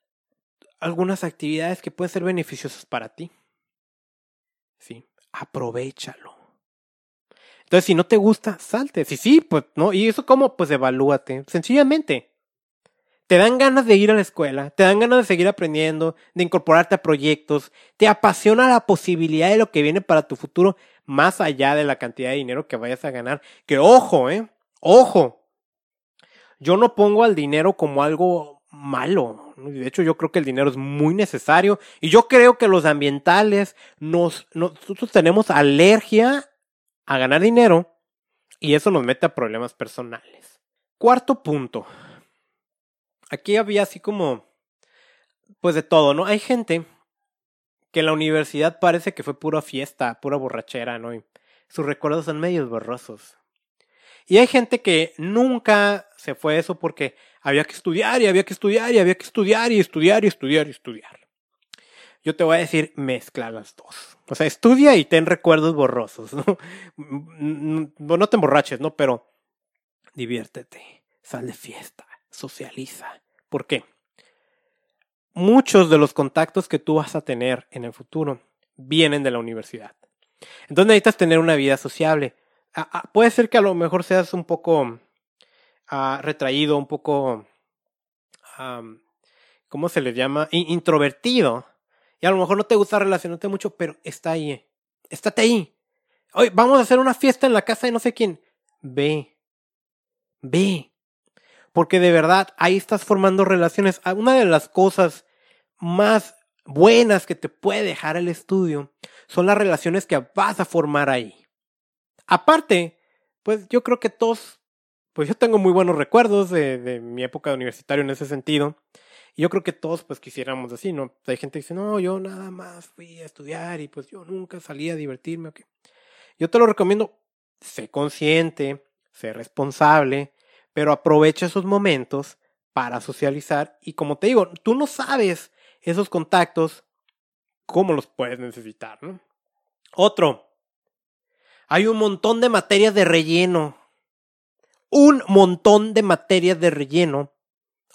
[SPEAKER 1] algunas actividades que pueden ser beneficiosas para ti. Sí, aprovechalo. Entonces, si no te gusta, salte. Si sí, pues no. ¿Y eso cómo? Pues evalúate. Sencillamente. Te dan ganas de ir a la escuela, te dan ganas de seguir aprendiendo, de incorporarte a proyectos, te apasiona la posibilidad de lo que viene para tu futuro, más allá de la cantidad de dinero que vayas a ganar. Que ojo, eh, ojo. Yo no pongo al dinero como algo malo. De hecho, yo creo que el dinero es muy necesario. Y yo creo que los ambientales nos, nosotros tenemos alergia a ganar dinero y eso nos mete a problemas personales. Cuarto punto aquí había así como, pues de todo, ¿no? Hay gente que en la universidad parece que fue pura fiesta, pura borrachera, ¿no? Y sus recuerdos son medios borrosos. Y hay gente que nunca se fue eso porque había que estudiar y había que estudiar y había que estudiar y estudiar y estudiar y estudiar. Yo te voy a decir, mezcla las dos. O sea, estudia y ten recuerdos borrosos, ¿no? No te emborraches, ¿no? Pero diviértete, sal de fiesta socializa. ¿Por qué? Muchos de los contactos que tú vas a tener en el futuro vienen de la universidad. Entonces necesitas tener una vida sociable. Ah, ah, puede ser que a lo mejor seas un poco ah, retraído, un poco, ¿cómo se le llama? introvertido. Y a lo mejor no te gusta relacionarte mucho, pero está ahí. Estate ahí. Hoy vamos a hacer una fiesta en la casa de no sé quién. Ve. Ve. Porque de verdad ahí estás formando relaciones. Ah, una de las cosas más buenas que te puede dejar el estudio son las relaciones que vas a formar ahí. Aparte, pues yo creo que todos, pues yo tengo muy buenos recuerdos de, mi época de universitario en ese sentido. Y yo creo que todos pues quisiéramos así, ¿no? Hay gente que dice, no, yo nada más fui a estudiar y pues yo nunca salí a divertirme. Okay. Yo te lo recomiendo, sé consciente, sé responsable, pero aprovecha esos momentos para socializar y como te digo, tú no sabes esos contactos cómo los puedes necesitar. ¿no? Otro, hay un montón de materias de relleno. Un montón de materias de relleno.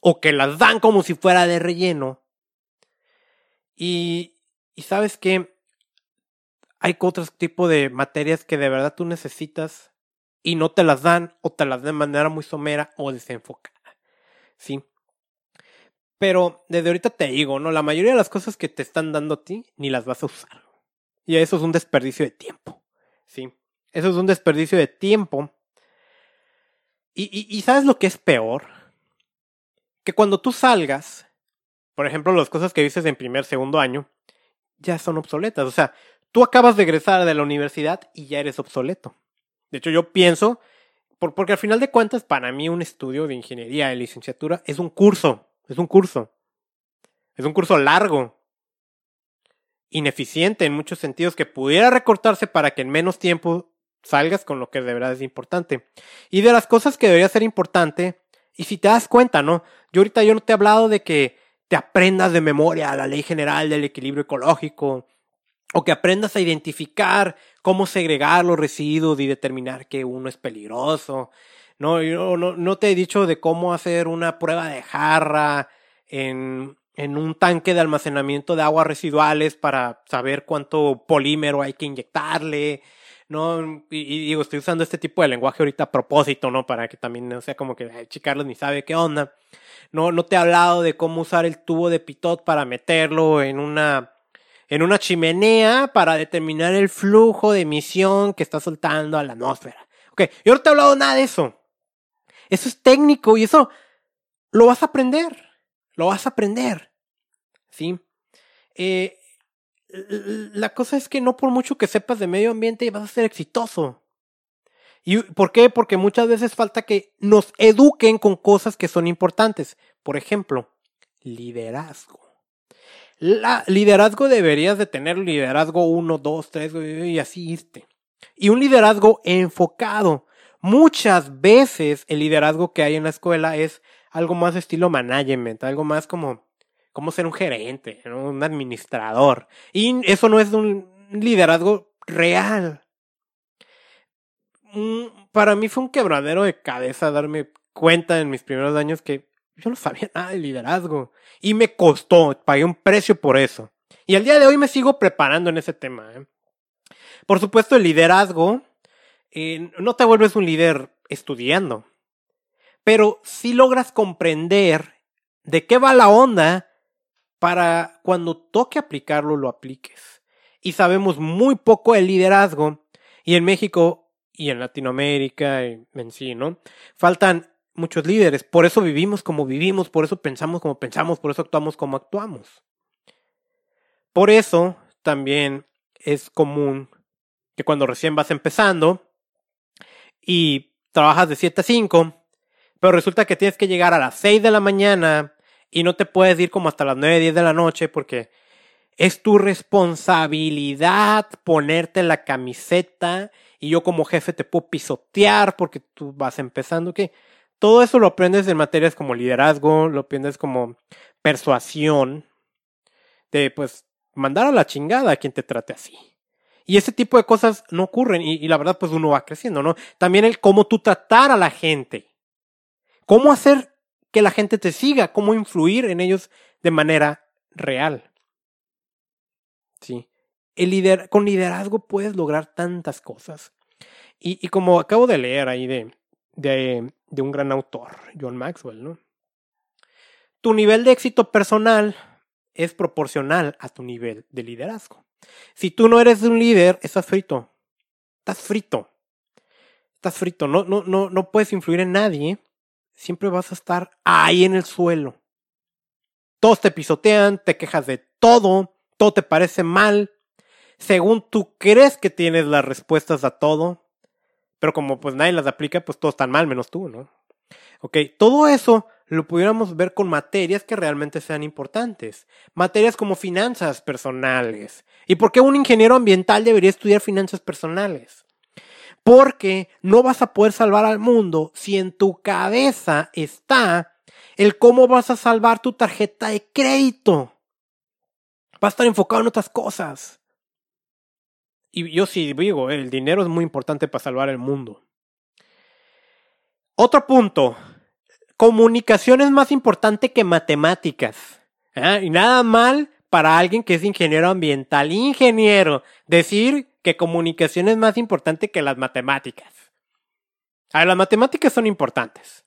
[SPEAKER 1] O que las dan como si fuera de relleno. Y, y sabes que hay otro tipo de materias que de verdad tú necesitas y no te las dan o te las dan de manera muy somera o desenfocada. ¿Sí? Pero desde ahorita te digo, ¿no? La mayoría de las cosas que te están dando a ti ni las vas a usar. Y eso es un desperdicio de tiempo. ¿Sí? Eso es un desperdicio de tiempo. Y, y, y ¿sabes lo que es peor? Que cuando tú salgas, por ejemplo, las cosas que dices en primer, segundo año, ya son obsoletas. O sea, tú acabas de egresar de la universidad y ya eres obsoleto. De hecho, yo pienso, porque al final de cuentas, para mí un estudio de ingeniería de licenciatura es un curso, es un curso. Es un curso largo, ineficiente en muchos sentidos, que pudiera recortarse para que en menos tiempo salgas con lo que de verdad es importante. Y de las cosas que debería ser importante, y si te das cuenta, ¿no? Yo ahorita yo no te he hablado de que te aprendas de memoria la ley general del equilibrio ecológico, o que aprendas a identificar cómo segregar los residuos y determinar que uno es peligroso. No, yo no, no te he dicho de cómo hacer una prueba de jarra en, en un tanque de almacenamiento de aguas residuales para saber cuánto polímero hay que inyectarle. No, y, digo, estoy usando este tipo de lenguaje ahorita a propósito, ¿no? Para que también no sea como que ay, Carlos ni sabe qué onda. No, no te he hablado de cómo usar el tubo de pitot para meterlo en una en una chimenea para determinar el flujo de emisión que está soltando a la atmósfera. Ok, yo no te he hablado nada de eso. Eso es técnico y eso lo vas a aprender. Lo vas a aprender. ¿Sí? Eh, la cosa es que no por mucho que sepas de medio ambiente vas a ser exitoso. ¿Y por qué? Porque muchas veces falta que nos eduquen con cosas que son importantes. Por ejemplo, liderazgo. La liderazgo deberías de tener liderazgo 1, 2, 3 y así irte. Y un liderazgo enfocado. Muchas veces el liderazgo que hay en la escuela es algo más estilo management, algo más como, cómo ser un gerente, un administrador. Y eso no es un liderazgo real. Mm, para mí fue un quebradero de cabeza darme cuenta en mis primeros años que yo no sabía nada de liderazgo. Y me costó, pagué un precio por eso. Y al día de hoy me sigo preparando en ese tema. ¿eh? Por supuesto, el liderazgo, eh, no te vuelves un líder estudiando, pero sí logras comprender de qué va la onda para cuando toque aplicarlo, lo apliques. Y sabemos muy poco del liderazgo, y en México y en Latinoamérica en sí, ¿no? Faltan muchos líderes, por eso vivimos como vivimos, por eso pensamos como pensamos, por eso actuamos como actuamos. Por eso también es común que cuando recién vas empezando y trabajas de 7 a 5, pero resulta que tienes que llegar a las 6 de la mañana y no te puedes ir como hasta las 9, 10 de la noche porque es tu responsabilidad ponerte la camiseta y yo como jefe te puedo pisotear porque tú vas empezando, que todo eso lo aprendes en materias como liderazgo, lo aprendes como persuasión, de pues mandar a la chingada a quien te trate así. Y ese tipo de cosas no ocurren y, la verdad pues uno va creciendo, ¿no? También el cómo tú tratar a la gente. Cómo hacer que la gente te siga, cómo influir en ellos de manera real. Sí. El lider con liderazgo puedes lograr tantas cosas. Y, como acabo de leer ahí de, de, de un gran autor, John Maxwell, ¿no? Tu nivel de éxito personal es proporcional a tu nivel de liderazgo. Si tú no eres un líder, estás frito. Estás frito. Estás frito. No, no, no, no puedes influir en nadie. Siempre vas a estar ahí en el suelo. Todos te pisotean, te quejas de todo, todo te parece mal. Según tú crees que tienes las respuestas a todo, pero como pues nadie las aplica, pues todo están mal menos tú, ¿no? Ok, todo eso lo pudiéramos ver con materias que realmente sean importantes. Materias como finanzas personales. ¿Y por qué un ingeniero ambiental debería estudiar finanzas personales? Porque no vas a poder salvar al mundo si en tu cabeza está el cómo vas a salvar tu tarjeta de crédito. Va a estar enfocado en otras cosas. Y yo sí digo, el dinero es muy importante para salvar el mundo. Otro punto, comunicación es más importante que matemáticas. ¿eh? Y nada mal para alguien que es ingeniero ambiental, ingeniero, decir que comunicación es más importante que las matemáticas. A las matemáticas son importantes.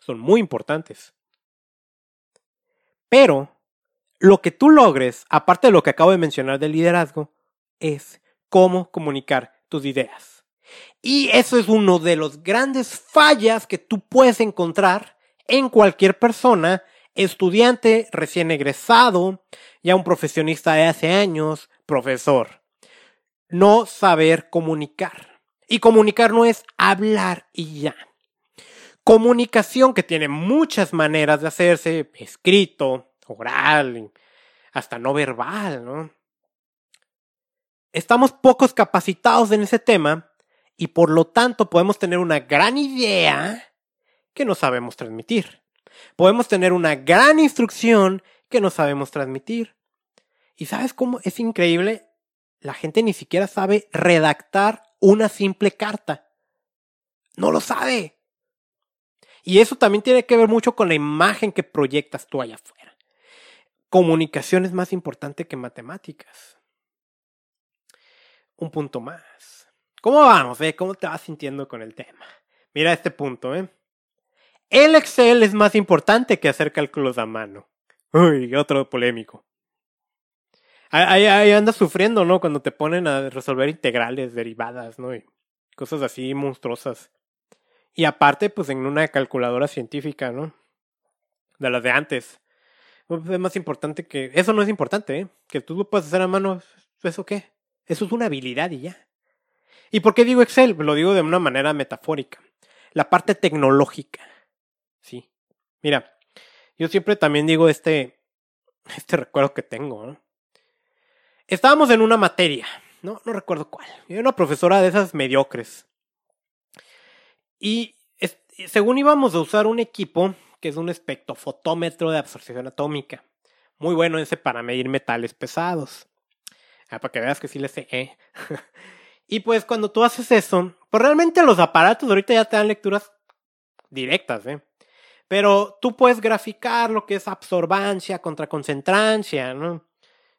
[SPEAKER 1] Son muy importantes. Pero lo que tú logres, aparte de lo que acabo de mencionar del liderazgo, es cómo comunicar tus ideas. Y eso es uno de los grandes fallas que tú puedes encontrar en cualquier persona, estudiante recién egresado, ya un profesionista de hace años, profesor. No saber comunicar. Y comunicar no es hablar y ya. Comunicación que tiene muchas maneras de hacerse, escrito, oral, hasta no verbal, ¿no? Estamos pocos capacitados en ese tema y por lo tanto podemos tener una gran idea que no sabemos transmitir. Podemos tener una gran instrucción que no sabemos transmitir. ¿Y sabes cómo es increíble? La gente ni siquiera sabe redactar una simple carta. No lo sabe. Y eso también tiene que ver mucho con la imagen que proyectas tú allá afuera. Comunicación es más importante que matemáticas. Un punto más. ¿Cómo vamos? Eh? ¿Cómo te vas sintiendo con el tema? Mira este punto, ¿eh? El Excel es más importante que hacer cálculos a mano. Uy, otro polémico. Ahí, andas sufriendo, ¿no? Cuando te ponen a resolver integrales, derivadas, ¿no? Y cosas así monstruosas. Y aparte, pues en una calculadora científica, ¿no? De las de antes. Pues, es más importante que... Eso no es importante, ¿eh? Que tú lo puedas hacer a mano, ¿eso qué? Eso es una habilidad y ya. ¿Y por qué digo Excel? Lo digo de una manera metafórica. La parte tecnológica. Sí. Mira, yo siempre también digo este, este recuerdo que tengo. ¿no? Estábamos en una materia, no, recuerdo cuál. Era una profesora de esas mediocres. Y según íbamos a usar un equipo que es un espectrofotómetro de absorción atómica. muy bueno ese para medir metales pesados. Ah, para que veas que sí le sé, ¿eh? y pues cuando tú haces eso, pues realmente los aparatos ahorita ya te dan lecturas directas, ¿eh? Pero tú puedes graficar lo que es absorbancia contra concentrancia, ¿no?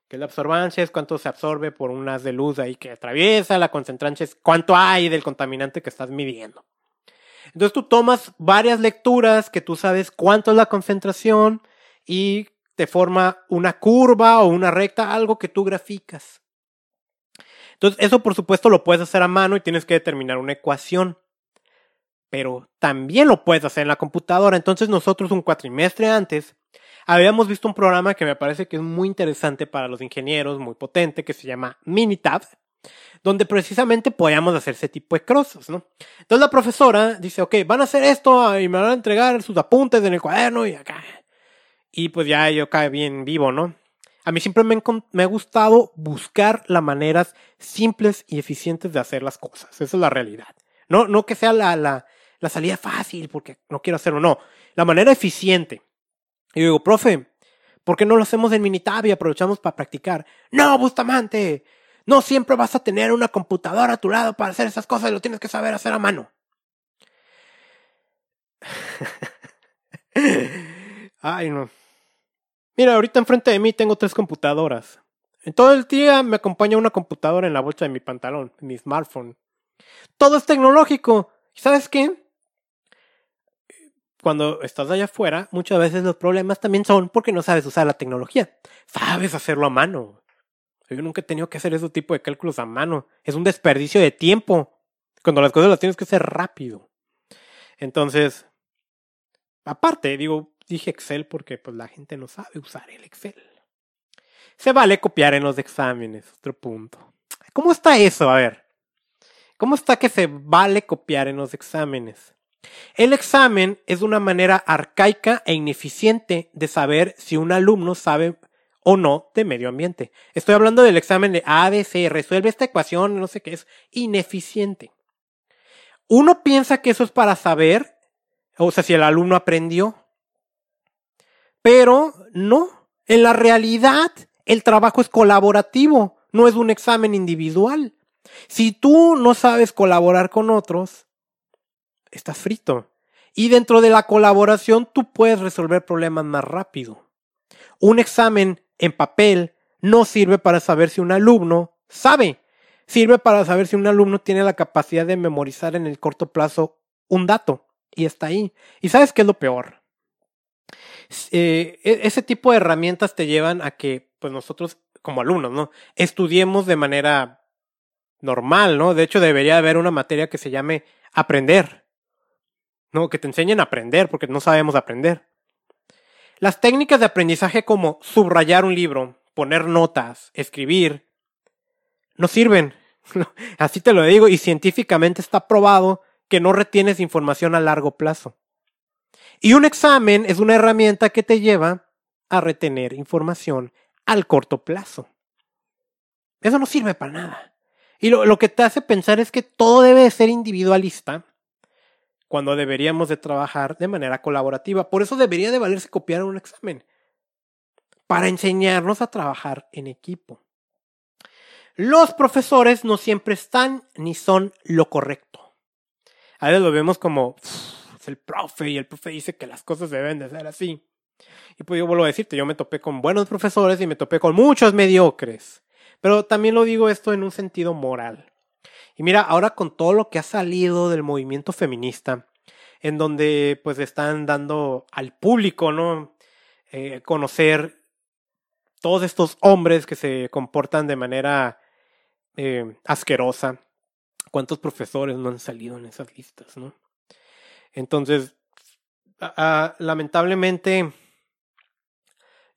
[SPEAKER 1] Que la absorbancia es cuánto se absorbe por un haz de luz ahí que atraviesa, la concentrancia es cuánto hay del contaminante que estás midiendo. Entonces tú tomas varias lecturas que tú sabes cuánto es la concentración y te forma una curva o una recta, algo que tú graficas. Entonces eso por supuesto lo puedes hacer a mano y tienes que determinar una ecuación pero también lo puedes hacer en la computadora. Entonces nosotros un cuatrimestre antes habíamos visto un programa que me parece que es muy interesante para los ingenieros, muy potente, que se llama Minitab, donde precisamente podíamos hacer ese tipo de crosses, ¿no? Entonces la profesora dice, ok, van a hacer esto y me van a entregar sus apuntes en el cuaderno y acá. Y pues ya yo cae bien vivo, ¿no? A mí siempre me, me, ha gustado buscar las maneras simples y eficientes de hacer las cosas. Esa es la realidad. No, no que sea la, la, la salida fácil porque no quiero hacerlo, no. La manera eficiente. Y yo digo, profe, ¿por qué no lo hacemos en Minitab y aprovechamos para practicar? No, Bustamante, no siempre vas a tener una computadora a tu lado para hacer esas cosas, lo tienes que saber hacer a mano. Ay, no. Mira, ahorita enfrente de mí tengo tres computadoras. En todo el día me acompaña una computadora en la bolsa de mi pantalón, mi smartphone. Todo es tecnológico. ¿Y sabes qué? Cuando estás allá afuera, muchas veces los problemas también son porque no sabes usar la tecnología. Sabes hacerlo a mano. Yo nunca he tenido que hacer ese tipo de cálculos a mano. Es un desperdicio de tiempo. Cuando las cosas las tienes que hacer rápido. Entonces, aparte, digo, dije Excel porque pues la gente no sabe usar el Excel. Se vale copiar en los exámenes, otro punto. ¿Cómo está eso? A ver. ¿Cómo está que se vale copiar en los exámenes? El examen es una manera arcaica e ineficiente de saber si un alumno sabe o no de medio ambiente. Estoy hablando del examen de ABC, resuelve esta ecuación, no sé qué, es ineficiente. Uno piensa que eso es para saber, o sea, si el alumno aprendió, pero no. En la realidad, el trabajo es colaborativo, no es un examen individual. Si tú no sabes colaborar con otros, estás frito. Y dentro de la colaboración tú puedes resolver problemas más rápido. Un examen en papel no sirve para saber si un alumno sabe. Sirve para saber si un alumno tiene la capacidad de memorizar en el corto plazo un dato. Y está ahí. ¿Y sabes qué es lo peor? Eh, e, ese tipo de herramientas te llevan a que, pues nosotros como alumnos, ¿no? Estudiemos de manera normal, ¿no? De hecho, debería haber una materia que se llame aprender. No, que te enseñen a aprender, porque no sabemos aprender. Las técnicas de aprendizaje como subrayar un libro, poner notas, escribir, no sirven. Así te lo digo, y científicamente está probado que no retienes información a largo plazo. Y un examen es una herramienta que te lleva a retener información al corto plazo. Eso no sirve para nada. Y lo, lo que te hace pensar es que todo debe ser individualista cuando deberíamos de trabajar de manera colaborativa. Por eso debería de valerse copiar un examen, para enseñarnos a trabajar en equipo. Los profesores no siempre están ni son lo correcto. A veces lo vemos como es el profe y el profe dice que las cosas deben de ser así. Y pues yo vuelvo a decirte, yo me topé con buenos profesores y me topé con muchos mediocres. Pero también lo digo esto en un sentido moral. Y mira, ahora con todo lo que ha salido del movimiento feminista, en donde pues están dando al público, ¿no? Eh, conocer todos estos hombres que se comportan de manera eh, asquerosa. ¿Cuántos profesores no han salido en esas listas, no? Entonces, lamentablemente,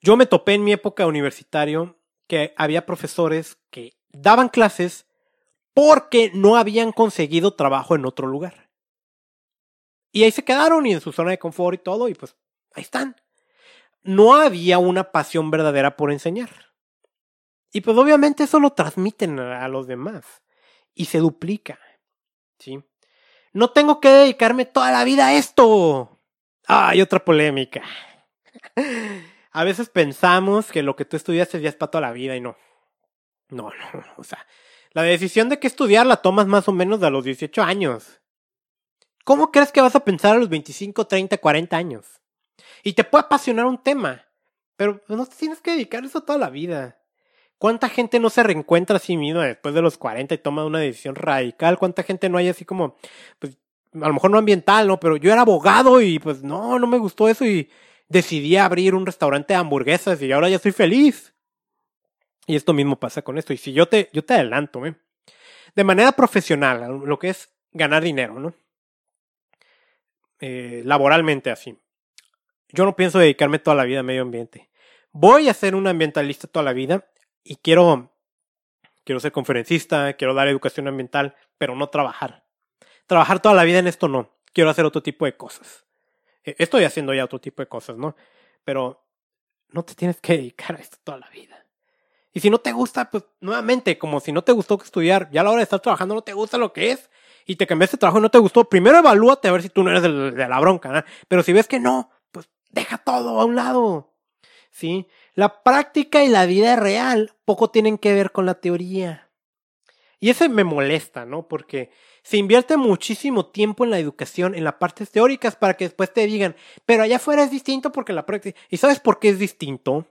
[SPEAKER 1] yo me topé en mi época universitario que había profesores que daban clases porque no habían conseguido trabajo en otro lugar. Y ahí se quedaron y en su zona de confort y todo, y pues ahí están. No había una pasión verdadera por enseñar. Y pues obviamente eso lo transmiten a los demás y se duplica. ¿Sí? No tengo que dedicarme toda la vida a esto. Hay otra polémica. a veces pensamos que lo que tú estudiaste ya es para toda la vida y no. No, no, o sea, la decisión de qué estudiar la tomas más o menos a los 18 años. ¿Cómo crees que vas a pensar a los 25, 30, 40 años? Y te puede apasionar un tema, pero no te tienes que dedicar eso toda la vida. ¿Cuánta gente no se reencuentra a sí misma después de los 40 y toma una decisión radical? ¿Cuánta gente no hay así como, pues, a lo mejor no ambiental, ¿no? Pero yo era abogado y pues no, no me gustó eso y decidí abrir un restaurante de hamburguesas y ahora ya soy feliz. Y esto mismo pasa con esto. Y si yo te, yo te adelanto, ¿eh? De manera profesional, lo que es ganar dinero, ¿no? Eh, laboralmente así. Yo no pienso dedicarme toda la vida a medio ambiente. Voy a ser un ambientalista toda la vida y quiero, quiero ser conferencista, quiero dar educación ambiental, pero no trabajar. Trabajar toda la vida en esto no. Quiero hacer otro tipo de cosas. Eh, estoy haciendo ya otro tipo de cosas, ¿no? Pero no te tienes que dedicar a esto toda la vida. Y si no te gusta, pues nuevamente, como si no te gustó estudiar, ya a la hora de estar trabajando no te gusta lo que es y te cambiaste de trabajo y no te gustó, primero evalúate a ver si tú no eres de, de la bronca, ¿no? Pero si ves que no, pues deja todo a un lado. ¿Sí? La práctica y la vida real poco tienen que ver con la teoría. Y ese me molesta, ¿no? Porque se invierte muchísimo tiempo en la educación, en las partes teóricas, para que después te digan, pero allá afuera es distinto porque la práctica. ¿Y sabes por qué es distinto?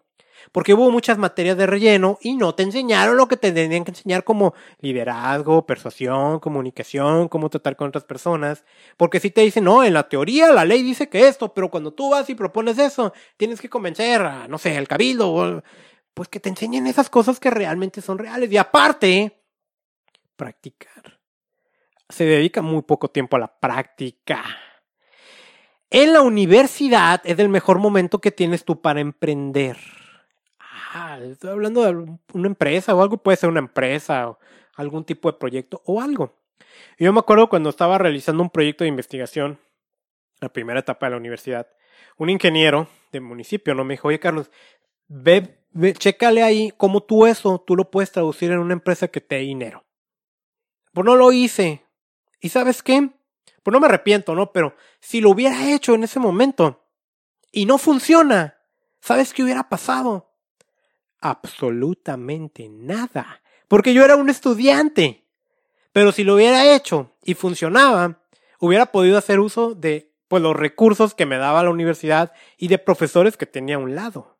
[SPEAKER 1] Porque hubo muchas materias de relleno y no te enseñaron lo que te tenían que enseñar como liderazgo, persuasión, comunicación, cómo tratar con otras personas. Porque si te dicen, no, en la teoría la ley dice que esto, pero cuando tú vas y propones eso, tienes que convencer a, no sé, al cabildo, pues que te enseñen esas cosas que realmente son reales. Y aparte, practicar. Se dedica muy poco tiempo a la práctica. En la universidad es el mejor momento que tienes tú para emprender ah, estoy hablando de una empresa o algo, puede ser una empresa o algún tipo de proyecto o algo. yo me acuerdo cuando estaba realizando un proyecto de investigación, la primera etapa de la universidad, un ingeniero del municipio no me dijo, oye Carlos, ve, ve, chécale ahí cómo tú eso, tú lo puedes traducir en una empresa que te dé dinero. Pues no lo hice. ¿Y sabes qué? Pues no me arrepiento, ¿no? Pero si lo hubiera hecho en ese momento y no funciona, ¿sabes qué hubiera pasado? Absolutamente nada, porque yo era un estudiante. Pero si lo hubiera hecho y funcionaba, hubiera podido hacer uso de pues, los recursos que me daba la universidad y de profesores que tenía a un lado.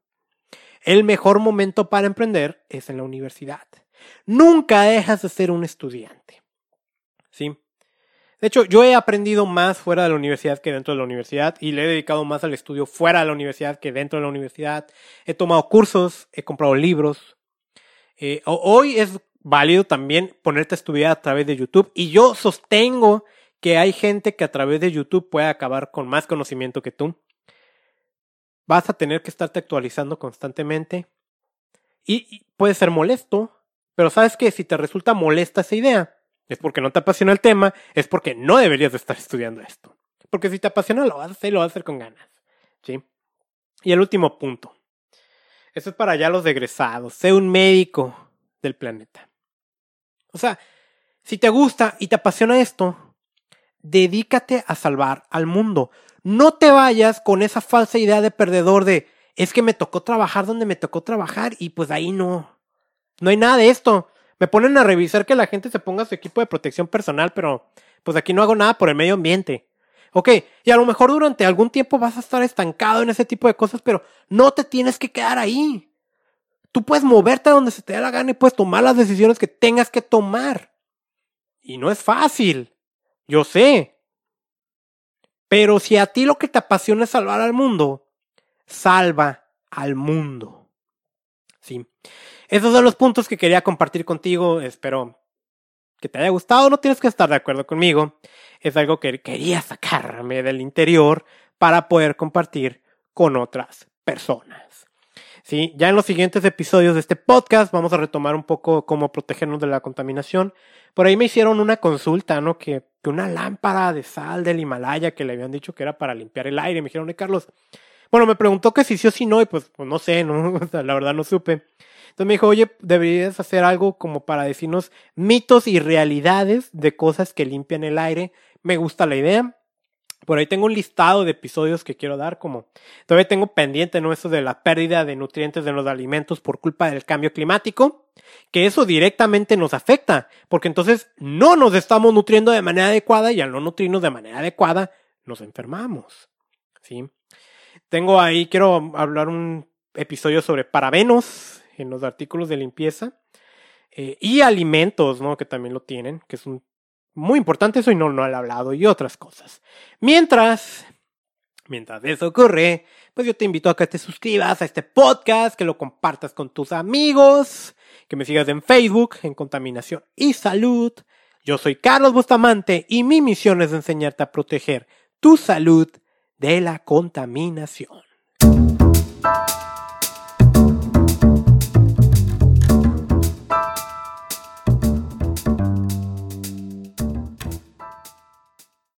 [SPEAKER 1] El mejor momento para emprender es en la universidad. Nunca dejas de ser un estudiante. ¿Sí? De hecho, yo he aprendido más fuera de la universidad que dentro de la universidad y le he dedicado más al estudio fuera de la universidad que dentro de la universidad. He tomado cursos, he comprado libros. Eh, hoy es válido también ponerte a estudiar a través de YouTube y yo sostengo que hay gente que a través de YouTube puede acabar con más conocimiento que tú. Vas a tener que estarte actualizando constantemente y, y puede ser molesto, pero sabes que si te resulta molesta esa idea, es porque no te apasiona el tema, es porque no deberías de estar estudiando esto. Porque si te apasiona lo vas a hacer y lo vas a hacer con ganas. ¿Sí? Y el último punto. Eso es para ya los egresados. Sé un médico del planeta. O sea, si te gusta y te apasiona esto, dedícate a salvar al mundo. No te vayas con esa falsa idea de perdedor de es que me tocó trabajar donde me tocó trabajar y pues ahí no. No hay nada de esto. Me ponen a revisar que la gente se ponga su equipo de protección personal, pero pues aquí no hago nada por el medio ambiente. Ok, y a lo mejor durante algún tiempo vas a estar estancado en ese tipo de cosas, pero no te tienes que quedar ahí. Tú puedes moverte a donde se te dé la gana y puedes tomar las decisiones que tengas que tomar. Y no es fácil, yo sé. Pero si a ti lo que te apasiona es salvar al mundo, salva al mundo. Esos son los puntos que quería compartir contigo. Espero que te haya gustado. No tienes que estar de acuerdo conmigo. Es algo que quería sacarme del interior para poder compartir con otras personas. Sí, ya en los siguientes episodios de este podcast vamos a retomar un poco cómo protegernos de la contaminación. Por ahí me hicieron una consulta, ¿no? Que, que una lámpara de sal del Himalaya que le habían dicho que era para limpiar el aire. Me dijeron, Carlos, bueno, me preguntó que si sí o si no, y pues, pues no sé, ¿no? la verdad no supe. Entonces me dijo, oye, deberías hacer algo como para decirnos mitos y realidades de cosas que limpian el aire. Me gusta la idea. Por ahí tengo un listado de episodios que quiero dar, como todavía tengo pendiente, ¿no? Eso de la pérdida de nutrientes de los alimentos por culpa del cambio climático, que eso directamente nos afecta, porque entonces no nos estamos nutriendo de manera adecuada y al no nutrirnos de manera adecuada, nos enfermamos. ¿Sí? Tengo ahí, quiero hablar un episodio sobre parabenos en los artículos de limpieza eh, y alimentos, ¿no? Que también lo tienen, que es muy importante eso y no, no he hablado y otras cosas. Mientras, mientras eso ocurre, pues yo te invito a que te suscribas a este podcast, que lo compartas con tus amigos, que me sigas en Facebook, en Contaminación y Salud. Yo soy Carlos Bustamante y mi misión es enseñarte a proteger tu salud de la contaminación.